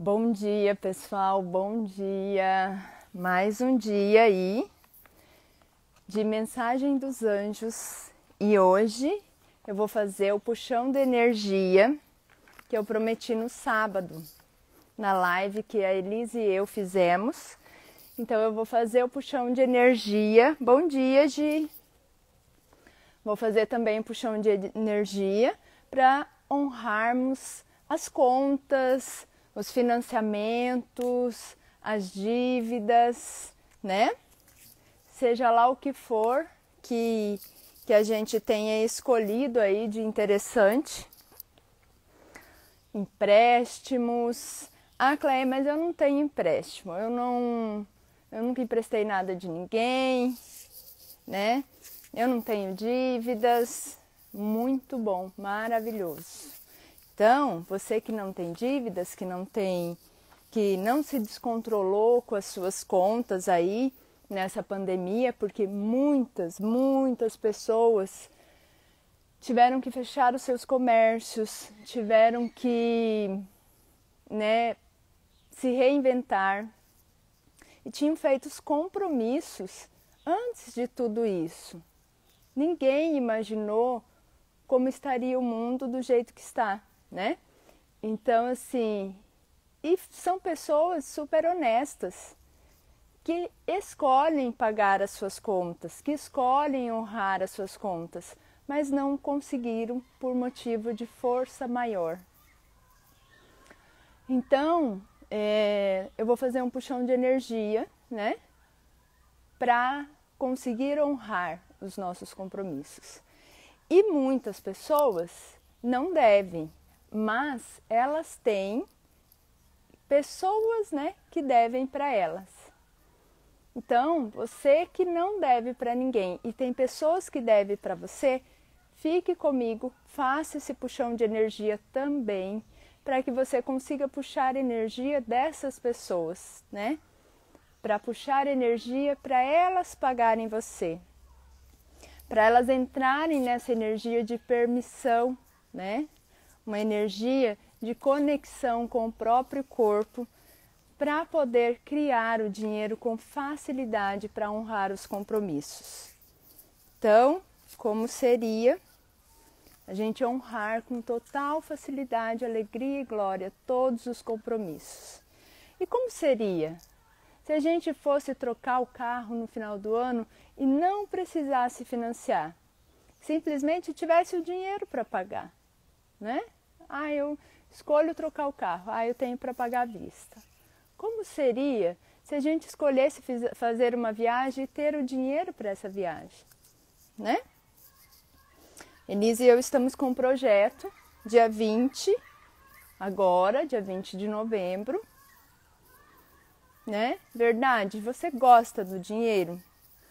Bom dia, pessoal. Bom dia. Mais um dia aí de mensagem dos anjos e hoje eu vou fazer o puxão de energia que eu prometi no sábado, na live que a Elise e eu fizemos. Então eu vou fazer o puxão de energia. Bom dia, Gi. Vou fazer também o puxão de energia para honrarmos as contas, os financiamentos, as dívidas, né? Seja lá o que for que, que a gente tenha escolhido aí de interessante. Empréstimos. Ah, Cleia, mas eu não tenho empréstimo. Eu não eu nunca emprestei nada de ninguém, né? Eu não tenho dívidas. Muito bom, maravilhoso. Então, você que não tem dívidas, que não tem, que não se descontrolou com as suas contas aí nessa pandemia, porque muitas, muitas pessoas tiveram que fechar os seus comércios, tiveram que, né, se reinventar e tinham feito os compromissos antes de tudo isso. Ninguém imaginou como estaria o mundo do jeito que está né? Então, assim, e são pessoas super honestas que escolhem pagar as suas contas, que escolhem honrar as suas contas, mas não conseguiram por motivo de força maior. Então, é, eu vou fazer um puxão de energia, né? Para conseguir honrar os nossos compromissos. E muitas pessoas não devem, mas elas têm pessoas, né, que devem para elas. Então, você que não deve para ninguém e tem pessoas que devem para você, fique comigo, faça esse puxão de energia também, para que você consiga puxar energia dessas pessoas, né? Para puxar energia para elas pagarem você. Para elas entrarem nessa energia de permissão, né? Uma energia de conexão com o próprio corpo para poder criar o dinheiro com facilidade para honrar os compromissos. Então, como seria a gente honrar com total facilidade, alegria e glória todos os compromissos? E como seria se a gente fosse trocar o carro no final do ano e não precisasse financiar? Simplesmente tivesse o dinheiro para pagar, né? Ah, eu escolho trocar o carro. Ah, eu tenho para pagar à vista. Como seria se a gente escolhesse fazer uma viagem e ter o dinheiro para essa viagem, né? Elise e eu estamos com um projeto, dia 20, agora, dia 20 de novembro, né? Verdade, você gosta do dinheiro?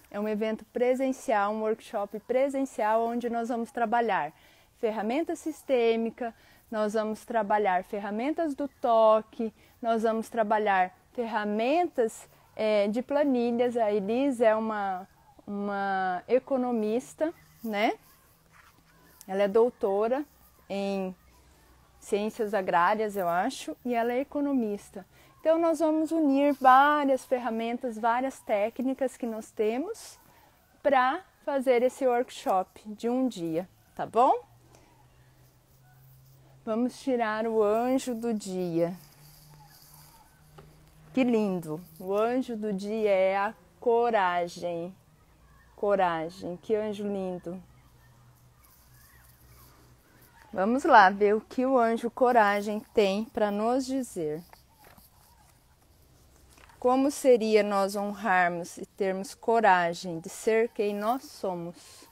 É um evento presencial, um workshop presencial onde nós vamos trabalhar ferramenta sistêmica, nós vamos trabalhar ferramentas do toque, nós vamos trabalhar ferramentas é, de planilhas. A Elise é uma, uma economista, né? Ela é doutora em ciências agrárias, eu acho, e ela é economista. Então, nós vamos unir várias ferramentas, várias técnicas que nós temos para fazer esse workshop de um dia, tá bom? Vamos tirar o anjo do dia. Que lindo! O anjo do dia é a coragem. Coragem, que anjo lindo. Vamos lá ver o que o anjo coragem tem para nos dizer. Como seria nós honrarmos e termos coragem de ser quem nós somos?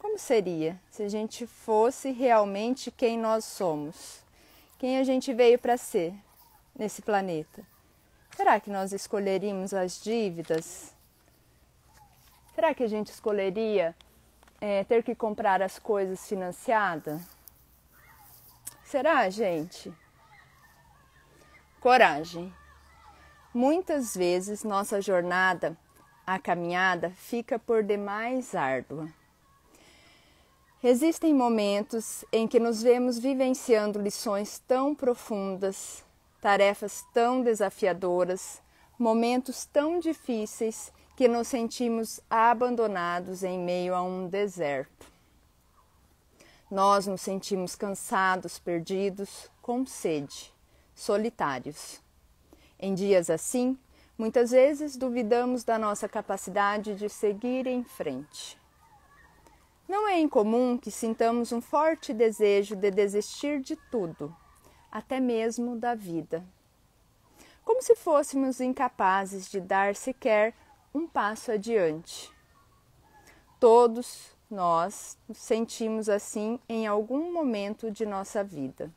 Como seria se a gente fosse realmente quem nós somos? Quem a gente veio para ser nesse planeta? Será que nós escolheríamos as dívidas? Será que a gente escolheria é, ter que comprar as coisas financiadas? Será, gente? Coragem. Muitas vezes nossa jornada, a caminhada, fica por demais árdua Existem momentos em que nos vemos vivenciando lições tão profundas, tarefas tão desafiadoras, momentos tão difíceis que nos sentimos abandonados em meio a um deserto. Nós nos sentimos cansados, perdidos, com sede, solitários. Em dias assim, muitas vezes duvidamos da nossa capacidade de seguir em frente. Não é incomum que sintamos um forte desejo de desistir de tudo, até mesmo da vida. Como se fôssemos incapazes de dar sequer um passo adiante. Todos nós nos sentimos assim em algum momento de nossa vida.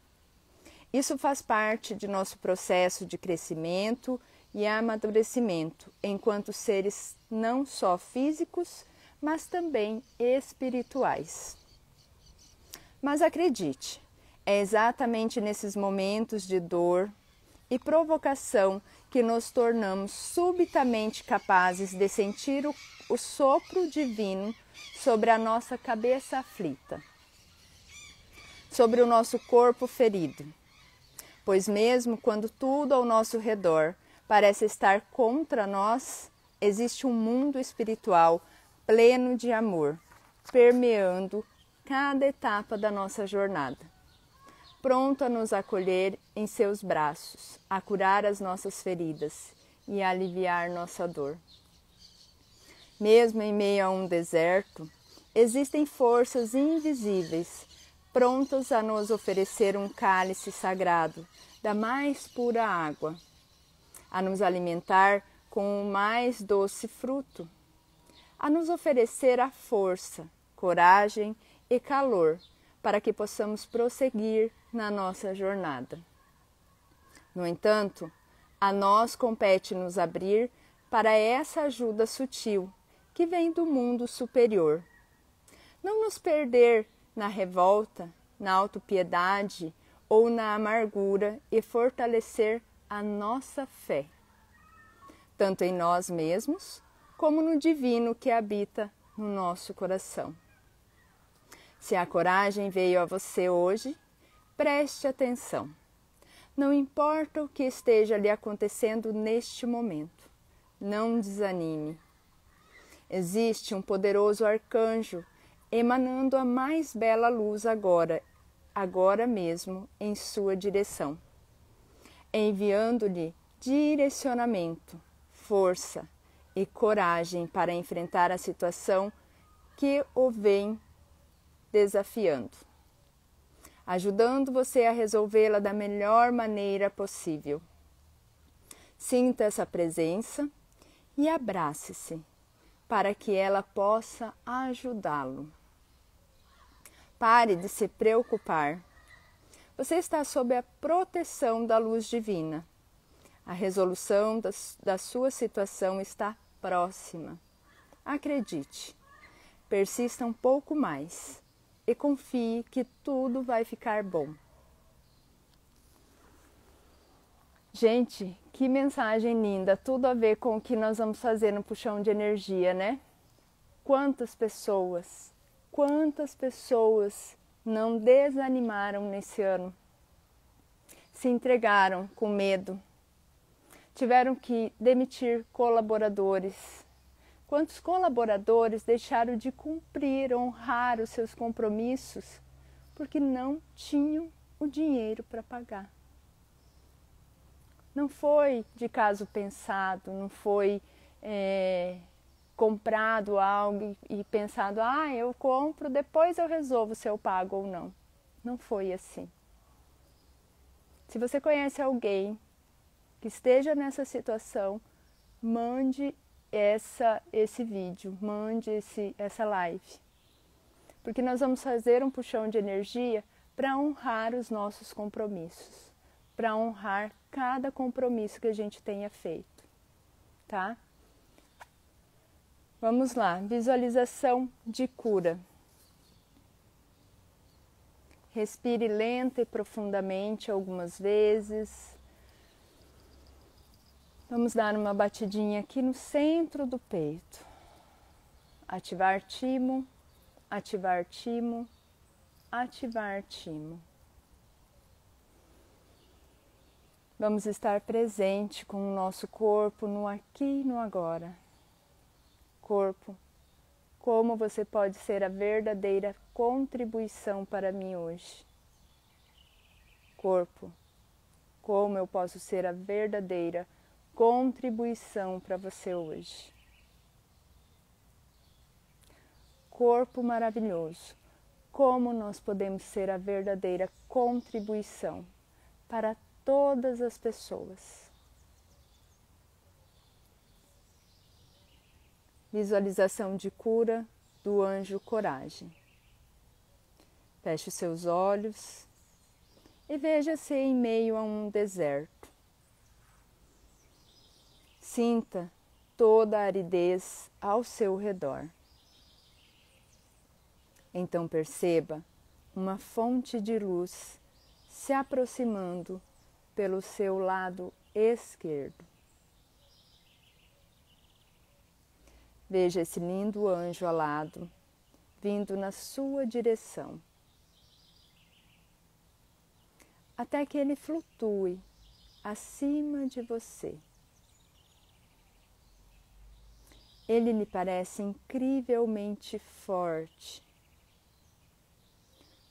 Isso faz parte de nosso processo de crescimento e amadurecimento enquanto seres não só físicos, mas também espirituais. Mas acredite, é exatamente nesses momentos de dor e provocação que nos tornamos subitamente capazes de sentir o, o sopro divino sobre a nossa cabeça aflita, sobre o nosso corpo ferido. Pois, mesmo quando tudo ao nosso redor parece estar contra nós, existe um mundo espiritual pleno de amor, permeando cada etapa da nossa jornada, pronto a nos acolher em seus braços, a curar as nossas feridas e a aliviar nossa dor. Mesmo em meio a um deserto, existem forças invisíveis prontas a nos oferecer um cálice sagrado da mais pura água, a nos alimentar com o mais doce fruto a nos oferecer a força, coragem e calor para que possamos prosseguir na nossa jornada. No entanto, a nós compete nos abrir para essa ajuda sutil que vem do mundo superior. Não nos perder na revolta, na autopiedade ou na amargura e fortalecer a nossa fé, tanto em nós mesmos como no divino que habita no nosso coração. Se a coragem veio a você hoje, preste atenção. Não importa o que esteja lhe acontecendo neste momento, não desanime. Existe um poderoso arcanjo emanando a mais bela luz agora, agora mesmo, em sua direção, enviando-lhe direcionamento, força, e coragem para enfrentar a situação que o vem desafiando, ajudando você a resolvê-la da melhor maneira possível. Sinta essa presença e abrace-se para que ela possa ajudá-lo. Pare de se preocupar. Você está sob a proteção da luz divina. A resolução da sua situação está próxima. Acredite, persista um pouco mais e confie que tudo vai ficar bom. Gente, que mensagem linda! Tudo a ver com o que nós vamos fazer no puxão de energia, né? Quantas pessoas, quantas pessoas não desanimaram nesse ano? Se entregaram com medo, tiveram que demitir colaboradores. Quantos colaboradores deixaram de cumprir, honrar os seus compromissos porque não tinham o dinheiro para pagar? Não foi de caso pensado, não foi é, comprado algo e pensado, ah, eu compro, depois eu resolvo se eu pago ou não. Não foi assim. Se você conhece alguém que esteja nessa situação, mande essa, esse vídeo, mande esse, essa live. Porque nós vamos fazer um puxão de energia para honrar os nossos compromissos, para honrar cada compromisso que a gente tenha feito, tá? Vamos lá, visualização de cura. Respire lenta e profundamente algumas vezes. Vamos dar uma batidinha aqui no centro do peito. Ativar timo, ativar timo, ativar timo. Vamos estar presente com o nosso corpo no aqui e no agora. Corpo, como você pode ser a verdadeira contribuição para mim hoje? Corpo, como eu posso ser a verdadeira contribuição para você hoje? Corpo maravilhoso, como nós podemos ser a verdadeira contribuição para todas as pessoas. Visualização de cura do anjo Coragem. Feche seus olhos e veja-se em meio a um deserto. Sinta toda a aridez ao seu redor. Então perceba uma fonte de luz se aproximando pelo seu lado esquerdo. Veja esse lindo anjo alado vindo na sua direção, até que ele flutue acima de você. Ele lhe parece incrivelmente forte.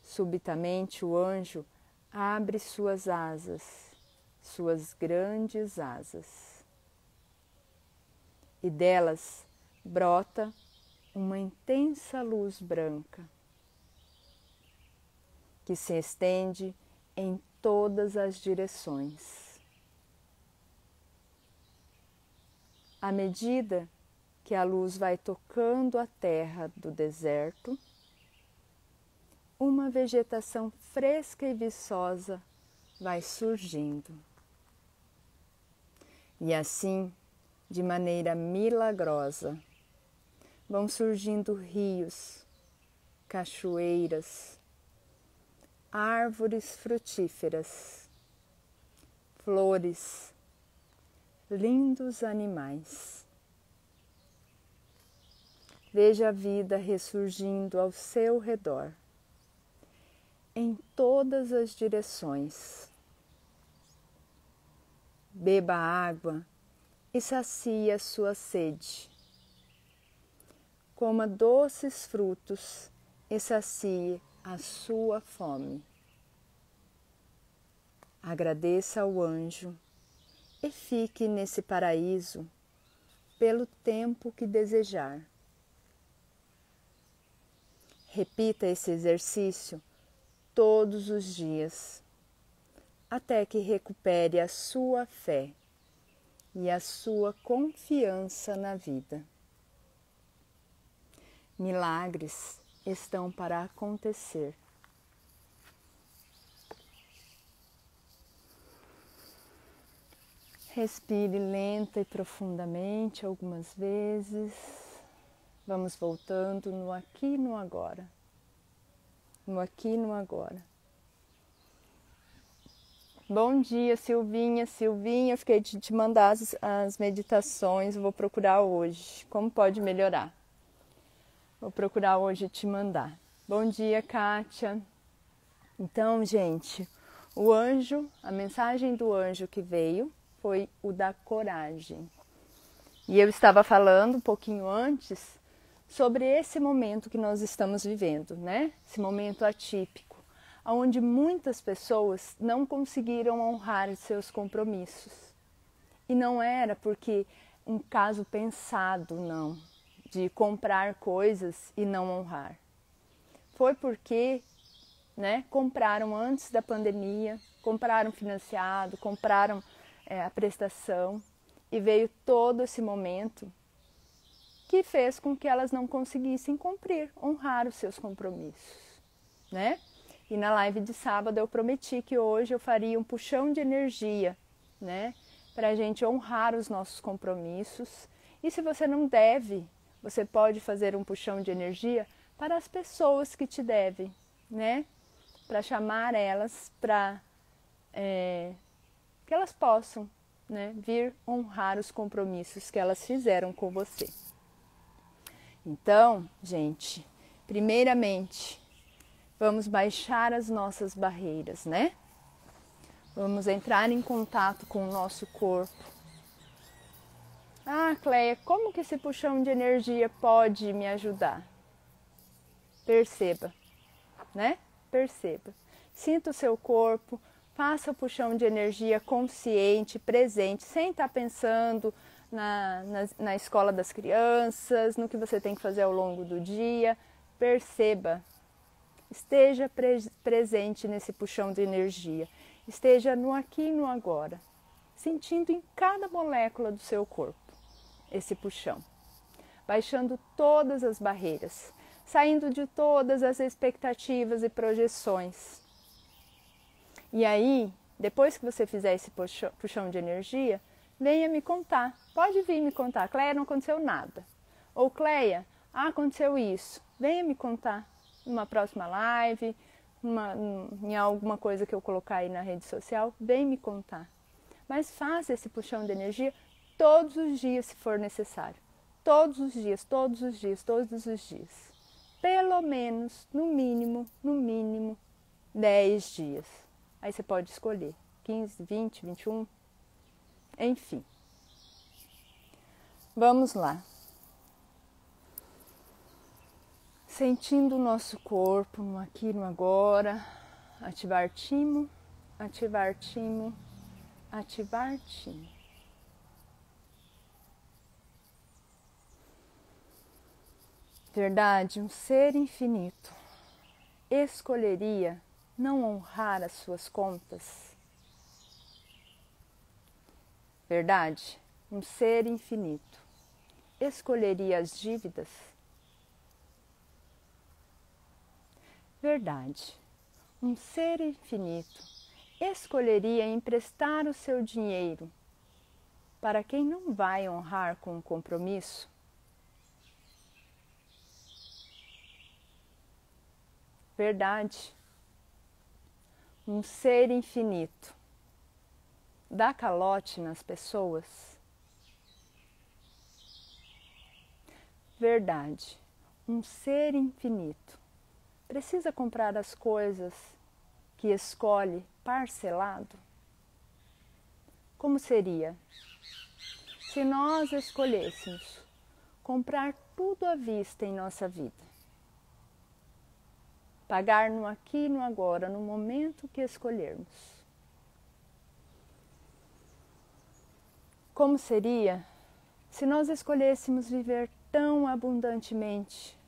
Subitamente o anjo abre suas asas suas grandes asas. E delas brota uma intensa luz branca que se estende em todas as direções. À medida que a luz vai tocando a terra do deserto, uma vegetação fresca e viçosa vai surgindo. E assim, de maneira milagrosa, vão surgindo rios, cachoeiras, árvores frutíferas, flores, lindos animais. Veja a vida ressurgindo ao seu redor, em todas as direções beba água e sacia sua sede. Coma doces frutos e sacie a sua fome. Agradeça ao anjo e fique nesse paraíso pelo tempo que desejar. Repita esse exercício todos os dias até que recupere a sua fé e a sua confiança na vida. Milagres estão para acontecer. Respire lenta e profundamente algumas vezes. Vamos voltando no aqui e no agora. No aqui e no agora. Bom dia, Silvinha. Silvinha, fiquei de te mandar as, as meditações, vou procurar hoje. Como pode melhorar? Vou procurar hoje te mandar. Bom dia, Kátia. Então, gente, o anjo, a mensagem do anjo que veio foi o da coragem. E eu estava falando um pouquinho antes sobre esse momento que nós estamos vivendo, né? Esse momento atípico onde muitas pessoas não conseguiram honrar seus compromissos. E não era porque um caso pensado, não, de comprar coisas e não honrar. Foi porque né, compraram antes da pandemia, compraram financiado, compraram é, a prestação e veio todo esse momento que fez com que elas não conseguissem cumprir, honrar os seus compromissos, né? E na live de sábado eu prometi que hoje eu faria um puxão de energia, né? Para a gente honrar os nossos compromissos. E se você não deve, você pode fazer um puxão de energia para as pessoas que te devem, né? Para chamar elas para é, que elas possam né, vir honrar os compromissos que elas fizeram com você. Então, gente, primeiramente, vamos baixar as nossas barreiras, né? Vamos entrar em contato com o nosso corpo. Ah, Cleia, como que esse puxão de energia pode me ajudar? Perceba, né? Perceba. Sinta o seu corpo, faça o puxão de energia consciente, presente, sem estar pensando na, na, na escola das crianças, no que você tem que fazer ao longo do dia. Perceba, esteja pre presente nesse puxão de energia, esteja no aqui e no agora, sentindo em cada molécula do seu corpo esse puxão, baixando todas as barreiras, saindo de todas as expectativas e projeções. E aí, depois que você fizer esse puxão de energia, venha me contar. Pode vir me contar. Cleia, não aconteceu nada. Ou Cleia, ah, aconteceu isso. Venha me contar numa próxima live, numa, em alguma coisa que eu colocar aí na rede social. Vem me contar. Mas faça esse puxão de energia todos os dias, se for necessário. Todos os dias, todos os dias, todos os dias. Pelo menos, no mínimo, no mínimo, 10 dias. Aí você pode escolher 15, 20, 21, enfim. Vamos lá. Sentindo o nosso corpo no aqui no agora. Ativar timo, ativar timo, ativar timo. Verdade, um ser infinito escolheria não honrar as suas contas? Verdade, um ser infinito escolheria as dívidas? Verdade, um ser infinito escolheria emprestar o seu dinheiro para quem não vai honrar com o compromisso? Verdade, um ser infinito dá calote nas pessoas? Verdade, um ser infinito precisa comprar as coisas que escolhe parcelado? Como seria se nós escolhêssemos comprar tudo à vista em nossa vida? pagar no aqui e no agora, no momento que escolhermos. Como seria se nós escolhêssemos viver tão abundantemente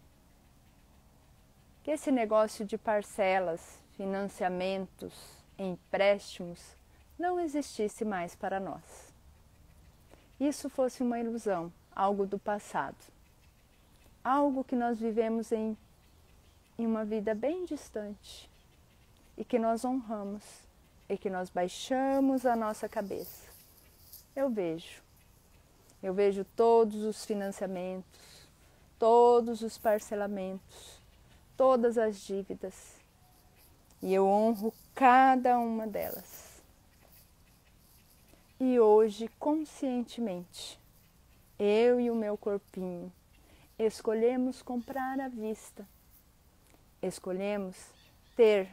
que esse negócio de parcelas, financiamentos, empréstimos não existisse mais para nós? Isso fosse uma ilusão, algo do passado, algo que nós vivemos em em uma vida bem distante e que nós honramos e que nós baixamos a nossa cabeça. Eu vejo, eu vejo todos os financiamentos, todos os parcelamentos, todas as dívidas. E eu honro cada uma delas. E hoje, conscientemente, eu e o meu corpinho escolhemos comprar à vista. Escolhemos ter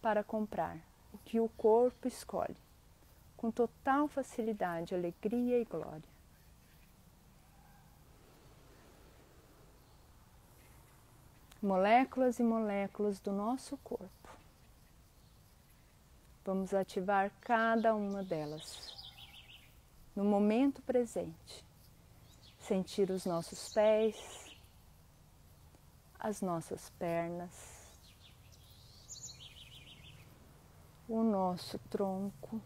para comprar o que o corpo escolhe, com total facilidade, alegria e glória. Moléculas e moléculas do nosso corpo. Vamos ativar cada uma delas no momento presente. Sentir os nossos pés, as nossas pernas, o nosso tronco,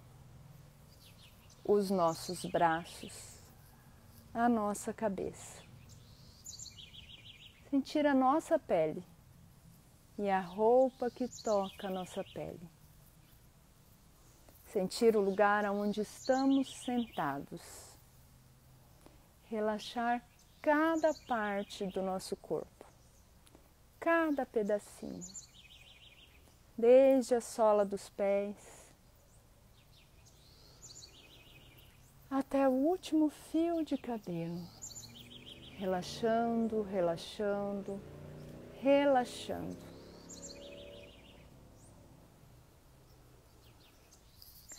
os nossos braços, a nossa cabeça. Sentir a nossa pele e a roupa que toca a nossa pele. Sentir o lugar onde estamos sentados. Relaxar cada parte do nosso corpo cada pedacinho, desde a sola dos pés até o último fio de cabelo, relaxando, relaxando, relaxando.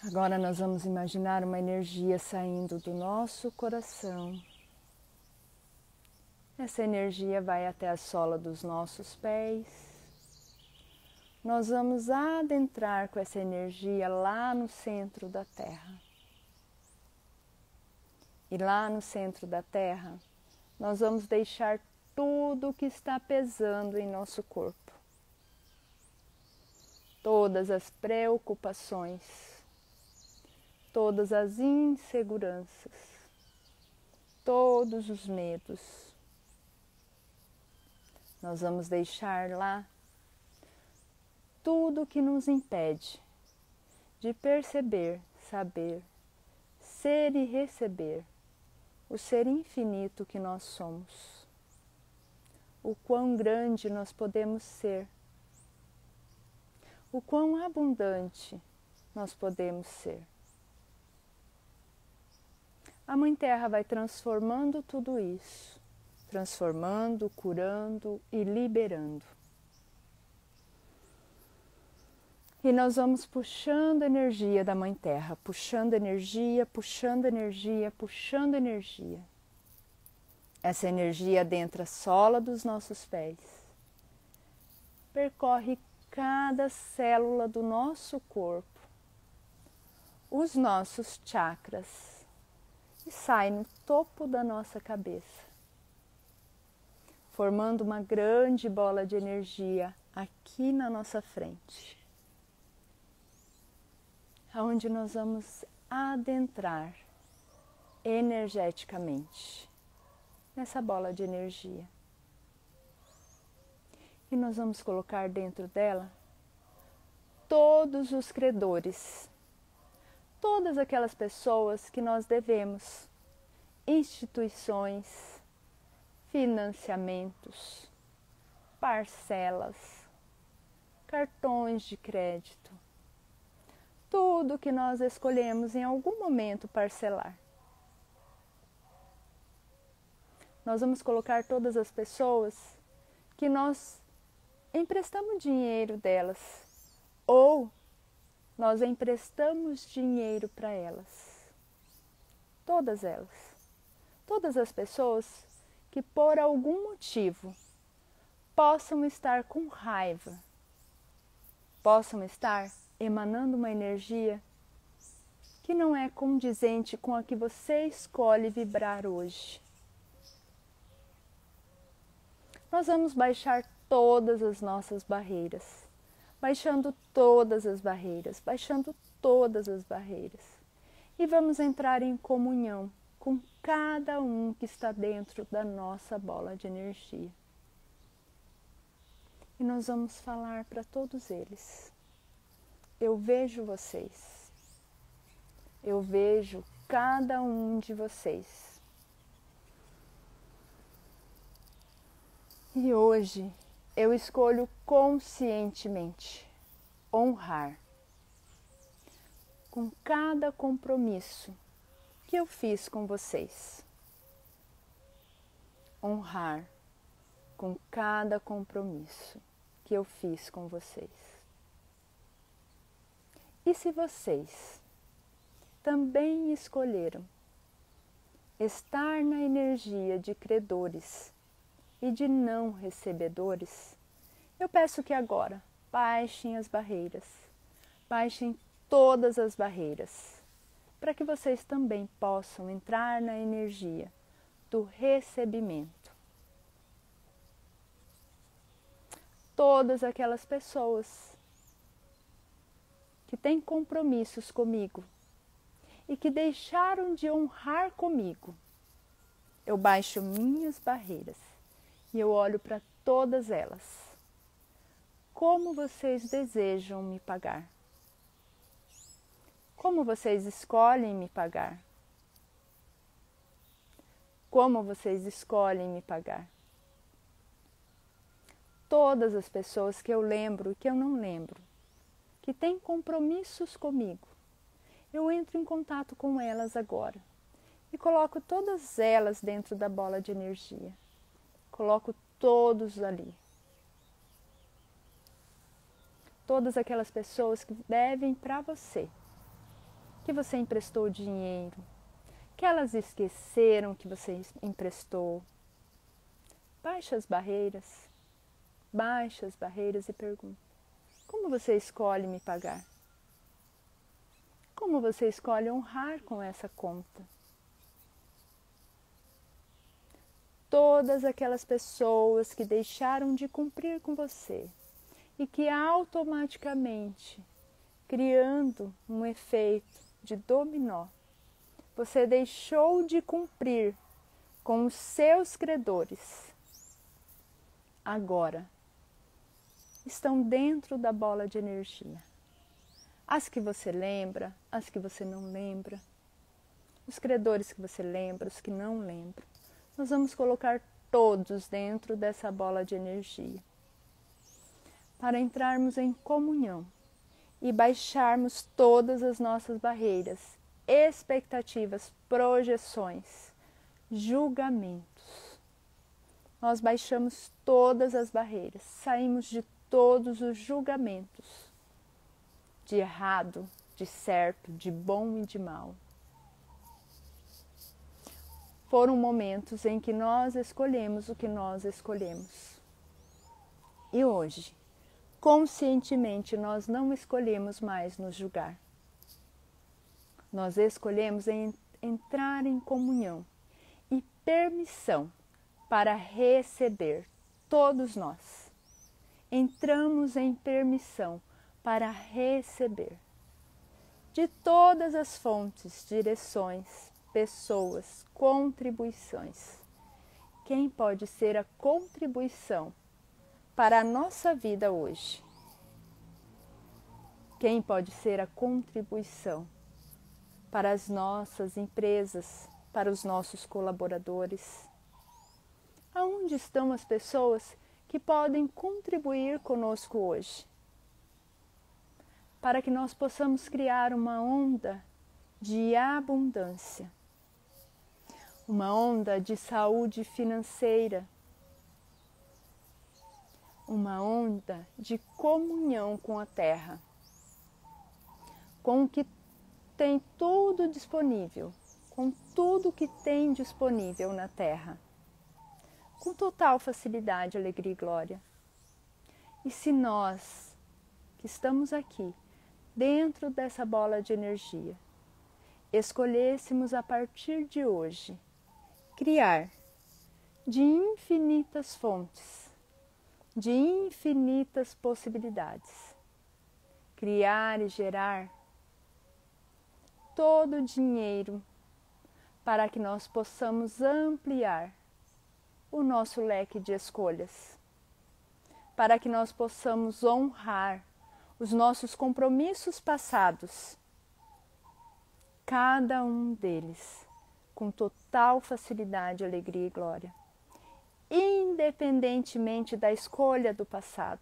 Agora nós vamos imaginar uma energia saindo do nosso coração. Essa energia vai até a sola dos nossos pés. Nós vamos adentrar com essa energia lá no centro da Terra. E lá no centro da Terra, nós vamos deixar tudo o que está pesando em nosso corpo. Todas as preocupações, todas as inseguranças, todos os medos. Nós vamos deixar lá tudo que nos impede de perceber, saber, ser e receber o ser infinito que nós somos. O quão grande nós podemos ser. O quão abundante nós podemos ser. A Mãe Terra vai transformando tudo isso, transformando, curando e liberando. E nós vamos puxando energia da Mãe Terra, puxando energia, puxando energia, puxando energia. Essa energia adentra a sola dos nossos pés, percorre cada célula do nosso corpo, os nossos chakras e sai no topo da nossa cabeça, formando uma grande bola de energia aqui na nossa frente, aonde nós vamos adentrar energeticamente nessa bola de energia. E nós vamos colocar dentro dela todos os credores todas aquelas pessoas que nós devemos, instituições, financiamentos, parcelas, cartões de crédito, tudo que nós escolhemos em algum momento parcelar. Nós vamos colocar todas as pessoas que nós emprestamos dinheiro delas ou nós emprestamos dinheiro para elas. Todas elas. Todas as pessoas que por algum motivo possam estar com raiva, possam estar emanando uma energia que não é condizente com a que você escolhe vibrar hoje. Nós vamos baixar todas as nossas barreiras baixando todas as barreiras, baixando todas as barreiras. E vamos entrar em comunhão com cada um que está dentro da nossa bola de energia. E nós vamos falar para todos eles. Eu vejo vocês. Eu vejo cada um de vocês. E hoje eu escolho conscientemente honrar com cada compromisso que eu fiz com vocês. Honrar com cada compromisso que eu fiz com vocês. E se vocês também escolheram estar na energia de credores e de não recebedores, eu peço que agora baixem as barreiras, baixem todas as barreiras, para que vocês também possam entrar na energia do recebimento. Todas aquelas pessoas que têm compromissos comigo e que deixaram de honrar comigo, eu baixo minhas barreiras e eu olho para todas elas. Como vocês desejam me pagar? Como vocês escolhem me pagar? Como vocês escolhem me pagar? Todas as pessoas que eu lembro e que eu não lembro, que têm compromissos comigo, eu entro em contato com elas agora e coloco todas elas dentro da bola de energia. Coloco todos ali. Todas aquelas pessoas que devem para você. que você emprestou dinheiro, que elas esqueceram que você emprestou. Baixe as barreiras, baixe as barreiras e pergunte: como você escolhe me pagar? Como você escolhe honrar com essa conta? Todas aquelas pessoas que deixaram de cumprir com você e que automaticamente, criando um efeito de dominó, você deixou de cumprir com os seus credores. Agora estão dentro da bola de energia. As que você lembra, as que você não lembra, os credores que você lembra, os que não lembra. Nós vamos colocar todos dentro dessa bola de energia para entrarmos em comunhão e baixarmos todas as nossas barreiras, expectativas, projeções, julgamentos. Nós baixamos todas as barreiras, saímos de todos os julgamentos de errado, de certo, de bom e de mal. Foram momentos em que nós escolhemos o que nós escolhemos. E hoje, conscientemente, nós não escolhemos mais nos julgar. Nós escolhemos em entrar em comunhão e permissão para receber, todos nós entramos em permissão para receber de todas as fontes, direções, pessoas, contribuições. Quem pode ser a contribuição para a nossa vida hoje? Quem pode ser a contribuição para as nossas empresas, para os nossos colaboradores? Aonde estão as pessoas que podem contribuir conosco hoje, para que nós possamos criar uma onda de abundância, uma onda de saúde financeira, uma onda de comunhão com a terra, com o que tem tudo disponível, com tudo que tem disponível na terra com total facilidade, alegria e glória. E se nós, que estamos aqui, dentro dessa bola de energia, escolhêssemos a partir de hoje criar de infinitas fontes, de infinitas possibilidades, criar e gerar todo o dinheiro para que nós possamos ampliar o nosso leque de escolhas, para que nós possamos honrar os nossos compromissos passados, cada um deles com total facilidade, alegria e glória, independentemente da escolha do passado.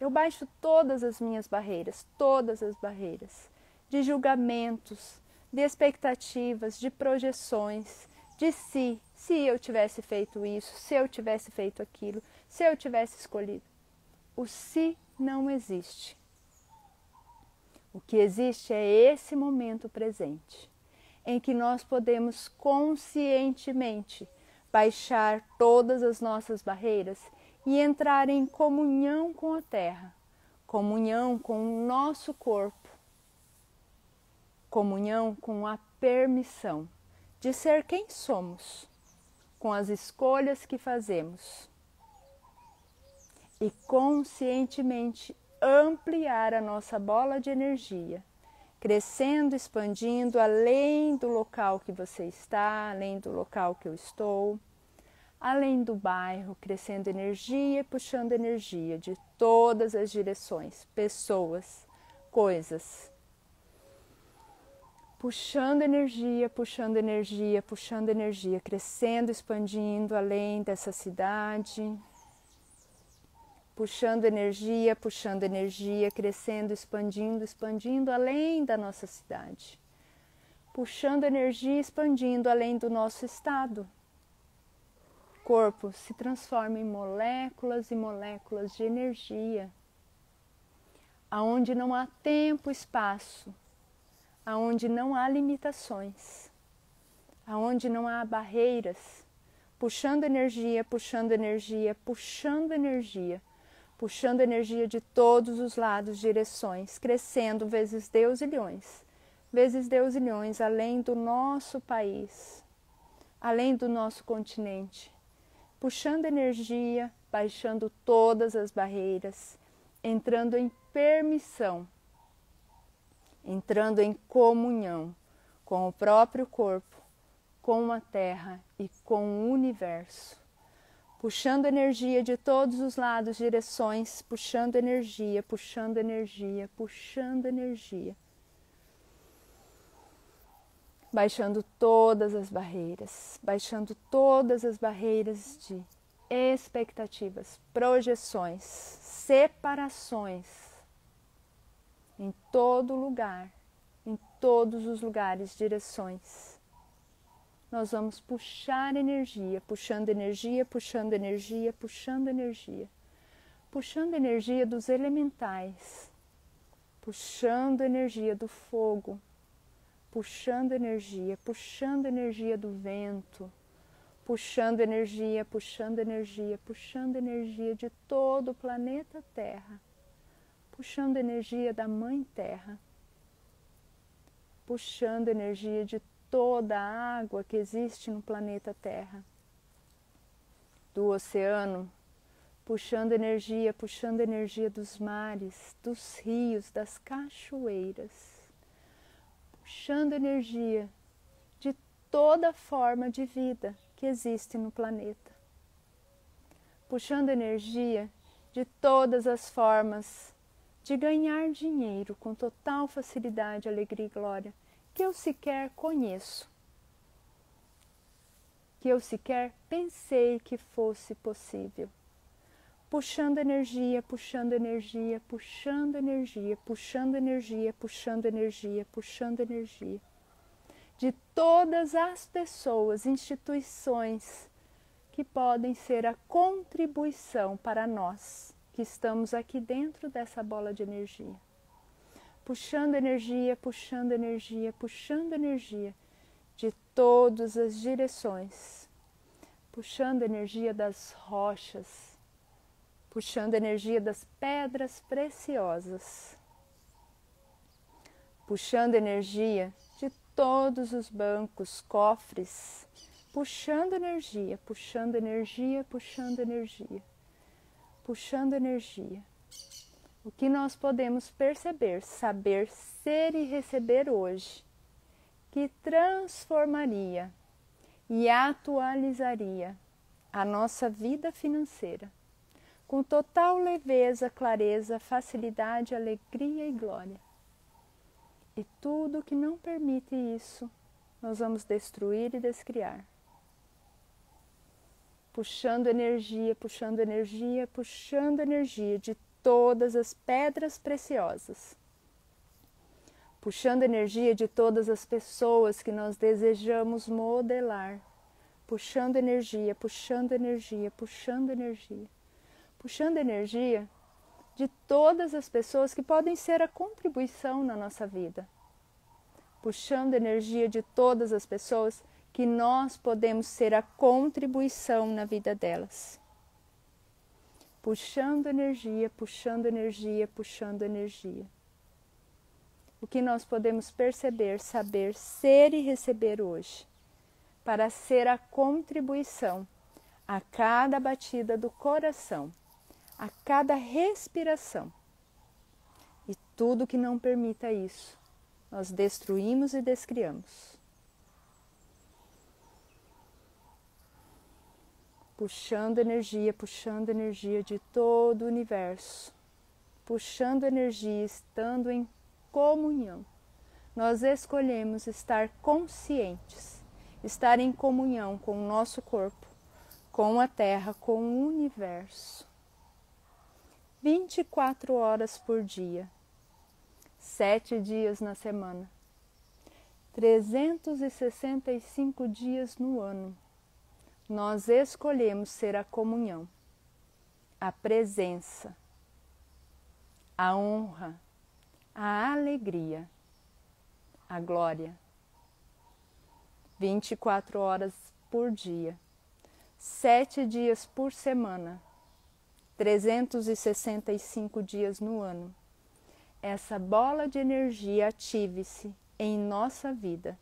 Eu baixo todas as minhas barreiras, todas as barreiras de julgamentos, de expectativas, de projeções, de si, se eu tivesse feito isso, se eu tivesse feito aquilo, se eu tivesse escolhido. O se não existe. O que existe é esse momento presente, em que nós podemos conscientemente baixar todas as nossas barreiras e entrar em comunhão com a Terra, comunhão com o nosso corpo, comunhão com a permissão de ser quem somos com as escolhas que fazemos. E conscientemente ampliar a nossa bola de energia, crescendo, expandindo além do local que você está, além do local que eu estou, além do bairro, crescendo energia e puxando energia de todas as direções, pessoas, coisas puxando energia, puxando energia, puxando energia, crescendo, expandindo além dessa cidade. Puxando energia, puxando energia, crescendo, expandindo, expandindo além da nossa cidade. Puxando energia, expandindo além do nosso estado. Corpo se transforma em moléculas e moléculas de energia, aonde não há tempo, espaço, aonde não há limitações, aonde não há barreiras, puxando energia, puxando energia, puxando energia, puxando energia de todos os lados, direções, crescendo vezes Deus e leões, vezes Deus e leões, além do nosso país, além do nosso continente, puxando energia, baixando todas as barreiras, entrando em permissão entrando em comunhão com o próprio corpo, com a terra e com o universo, puxando energia de todos os lados, direções, puxando energia, puxando energia, puxando energia. Baixando todas as barreiras, baixando todas as barreiras de expectativas, projeções, separações, em todo lugar, em todos os lugares, direções. Nós vamos puxar energia, puxando energia, puxando energia, puxando energia, puxando energia dos elementais, puxando energia do fogo, puxando energia, puxando energia do vento, puxando energia, puxando energia, puxando energia de todo o planeta Terra puxando energia da Mãe Terra, puxando energia de toda a água que existe no planeta Terra, do oceano, puxando energia, puxando energia dos mares, dos rios, das cachoeiras, puxando energia de toda forma de vida que existe no planeta, puxando energia de todas as formas de ganhar dinheiro com total facilidade, alegria e glória, que eu sequer conheço, que eu sequer pensei que fosse possível. Puxando energia, puxando energia, puxando energia, puxando energia, puxando energia, puxando energia. De todas as pessoas, instituições que podem ser a contribuição para nós que estamos aqui dentro dessa bola de energia. Puxando energia, puxando energia, puxando energia de todas as direções. Puxando energia das rochas, puxando energia das pedras preciosas. Puxando energia de todos os bancos, cofres, puxando energia, puxando energia, puxando energia puxando energia. O que nós podemos perceber, saber ser e receber hoje, que transformaria e atualizaria a nossa vida financeira com total leveza, clareza, facilidade, alegria e glória. E tudo que não permite isso, nós vamos destruir e descriar puxando energia, puxando energia, puxando energia de todas as pedras preciosas, puxando energia de todas as pessoas que nós desejamos modelar, puxando energia, puxando energia, puxando energia, puxando energia de todas as pessoas que podem ser a contribuição na nossa vida, puxando energia de todas as pessoas que nós podemos ser a contribuição na vida delas. Puxando energia, puxando energia, puxando energia. O que nós podemos perceber, saber, ser e receber hoje, para ser a contribuição a cada batida do coração, a cada respiração. E tudo que não permita isso, nós destruímos e descriamos. Puxando energia, puxando energia de todo o universo, puxando energia, estando em comunhão. Nós escolhemos estar conscientes, estar em comunhão com o nosso corpo, com a Terra, com o universo. 24 horas por dia, sete dias na semana, 365 dias no ano nós escolhemos ser a comunhão, a presença, a honra, a alegria, a glória. 24 horas por dia, sete dias por semana, 365 dias no ano. Essa bola de energia ative-se em nossa vida,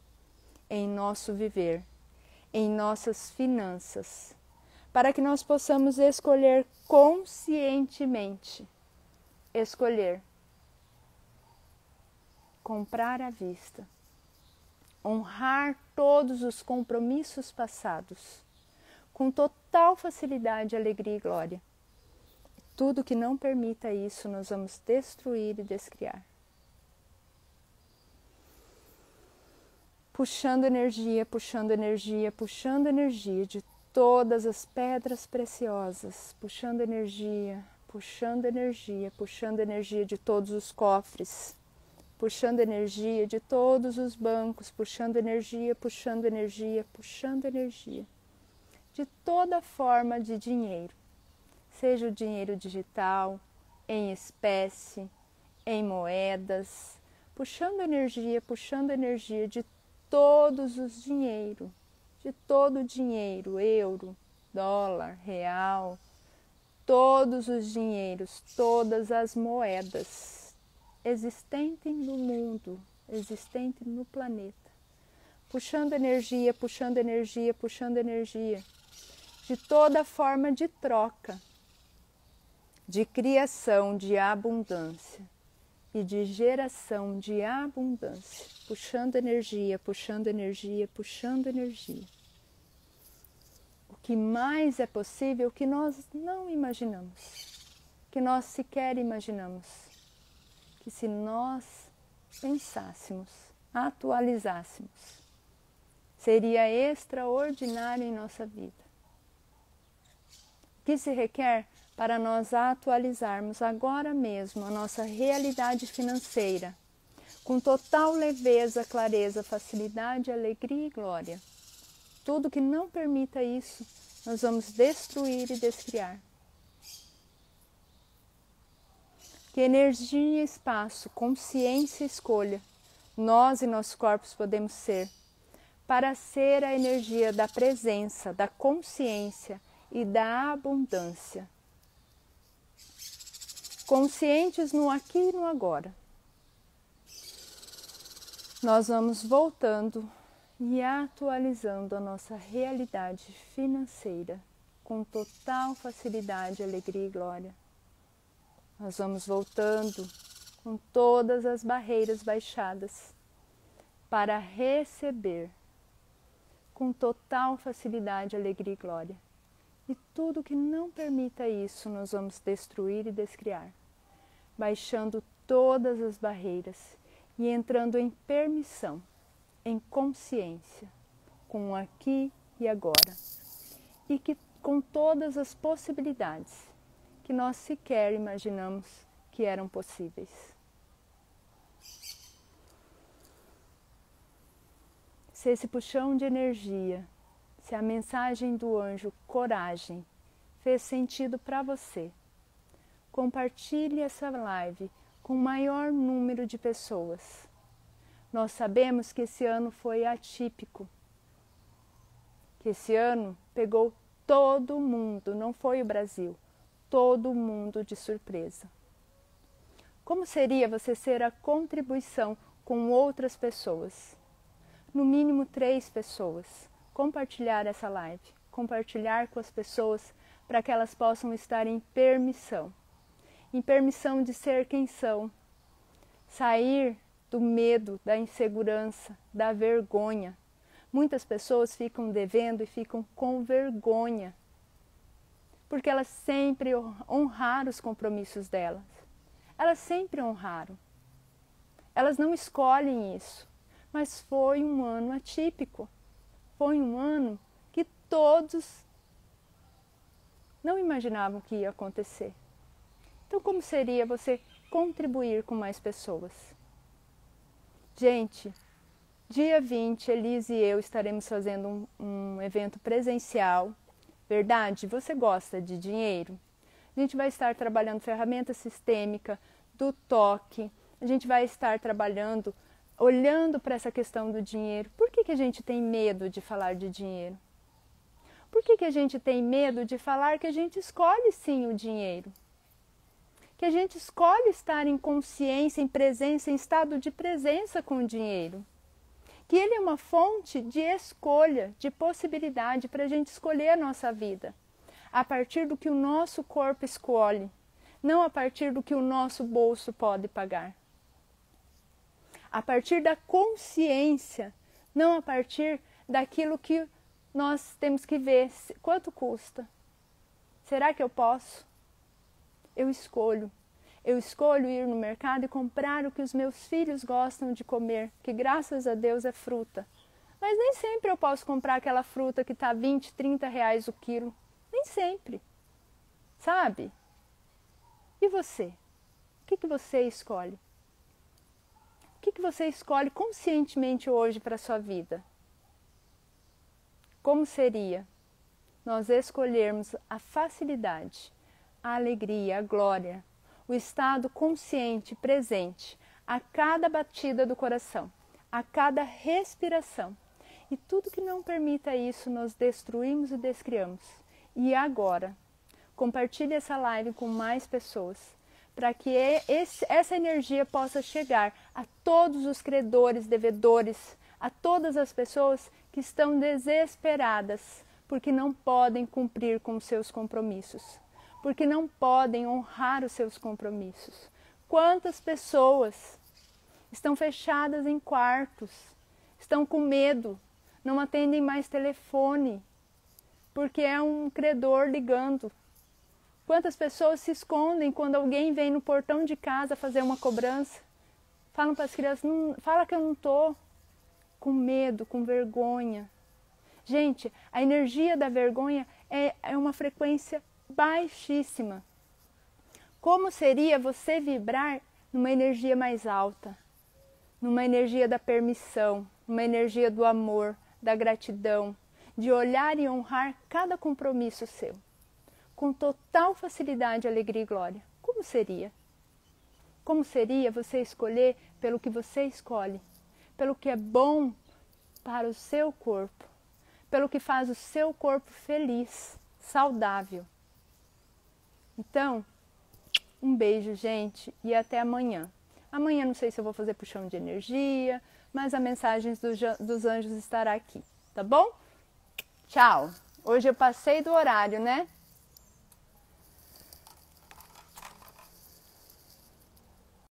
em nosso viver, em nossas finanças, para que nós possamos escolher conscientemente escolher comprar à vista, honrar todos os compromissos passados, com total facilidade, alegria e glória. Tudo que não permita isso, nós vamos destruir e descriar. Puxando energia, puxando energia, puxando energia de todas as pedras preciosas, puxando energia, puxando energia, puxando energia de todos os cofres, puxando energia de todos os bancos, puxando energia, puxando energia, puxando energia. De toda forma de dinheiro, seja o dinheiro digital, em espécie, em moedas, puxando energia, puxando energia de todos os dinheiro, de todo o dinheiro, euro, dólar, real, todos os dinheiros, todas as moedas existente no mundo, existente no planeta, puxando energia, puxando energia, puxando energia, de toda forma de troca, de criação de abundância e de geração de abundância, puxando energia, puxando energia, puxando energia. O que mais é possível que nós não imaginamos, que nós sequer imaginamos que se nós pensássemos, atualizássemos, seria extraordinário em nossa vida. O que se requer para nós atualizarmos agora mesmo a nossa realidade financeira, com total leveza, clareza, facilidade, alegria e glória. Tudo que não permita isso, nós vamos destruir e descriar. que energia, espaço, consciência e escolha nós e nossos corpos podemos ser para ser a energia da presença, da consciência e da abundância. Conscientes no aqui e no agora. Nós vamos voltando e atualizando a nossa realidade financeira com total facilidade, alegria e glória. Nós vamos voltando com todas as barreiras baixadas para receber com total facilidade, alegria e glória. E tudo que não permita isso, nós vamos destruir e descriar, baixando todas as barreiras e entrando em permissão, em consciência, com o aqui e agora. E que com todas as possibilidades que nós sequer imaginamos que eram possíveis. Se esse puxão de energia, se a mensagem do anjo coragem fez sentido para você, compartilhe essa live com o maior número de pessoas. Nós sabemos que esse ano foi atípico, que esse ano pegou todo mundo, não foi o Brasil, todo mundo de surpresa. Como seria você ser a contribuição com outras pessoas? No mínimo três pessoas. Compartilhar essa live, compartilhar com as pessoas para que elas possam estar em permissão em permissão de ser quem são, sair do medo, da insegurança, da vergonha. Muitas pessoas ficam devendo e ficam com vergonha porque elas sempre honraram os compromissos delas. Elas sempre honraram. Elas não escolhem isso, mas foi um ano atípico. Foi um ano que todos não imaginavam que ia acontecer. Então, como seria você contribuir com mais pessoas? Gente, dia 20, Elise e eu estaremos fazendo um, um evento presencial Verdade? Você gosta de dinheiro? A gente vai estar trabalhando ferramenta sistêmica do toque, a gente vai estar trabalhando olhando para essa questão do dinheiro. Por que, que a gente tem medo de falar de dinheiro? Por que, que a gente tem medo de falar que a gente escolhe sim o dinheiro? Que a gente escolhe estar em consciência, em presença, em estado de presença com o dinheiro. Que ele é uma fonte de escolha, de possibilidade para a gente escolher a nossa vida, a partir do que o nosso corpo escolhe, não a partir do que o nosso bolso pode pagar a partir da consciência, não a partir daquilo que nós temos que ver quanto custa. Será que eu posso? Eu escolho. Eu escolho ir no mercado e comprar o que os meus filhos gostam de comer, que graças a Deus é fruta. Mas nem sempre eu posso comprar aquela fruta que está 20, 30 reais o quilo. Nem sempre. Sabe? E você? O que, que você escolhe? O que, que você escolhe conscientemente hoje para a sua vida? Como seria nós escolhermos a facilidade, a alegria, a glória, o estado consciente, presente a cada batida do coração, a cada respiração. E tudo que não permita isso, nós destruímos e descriamos. E agora, compartilhe essa live com mais pessoas para que esse, essa energia possa chegar a todos os credores, devedores, a todas as pessoas que estão desesperadas porque não podem cumprir com seus compromissos, porque não podem honrar os seus compromissos. Quantas pessoas estão fechadas em quartos, estão com medo, não atendem mais telefone, porque é um credor ligando Quantas pessoas se escondem quando alguém vem no portão de casa fazer uma cobrança? Falam para as crianças, fala que eu não estou com medo, com vergonha. Gente, a energia da vergonha é, é uma frequência baixíssima. Como seria você vibrar numa energia mais alta? Numa energia da permissão, numa energia do amor, da gratidão, de olhar e honrar cada compromisso seu com total facilidade, alegria e glória. Como seria? Como seria você escolher pelo que você escolhe, pelo que é bom para o seu corpo, pelo que faz o seu corpo feliz, saudável. Então, um beijo, gente, e até amanhã. Amanhã não sei se eu vou fazer puxão de energia, mas a mensagem dos anjos estará aqui, tá bom? Tchau! Hoje eu passei do horário, né?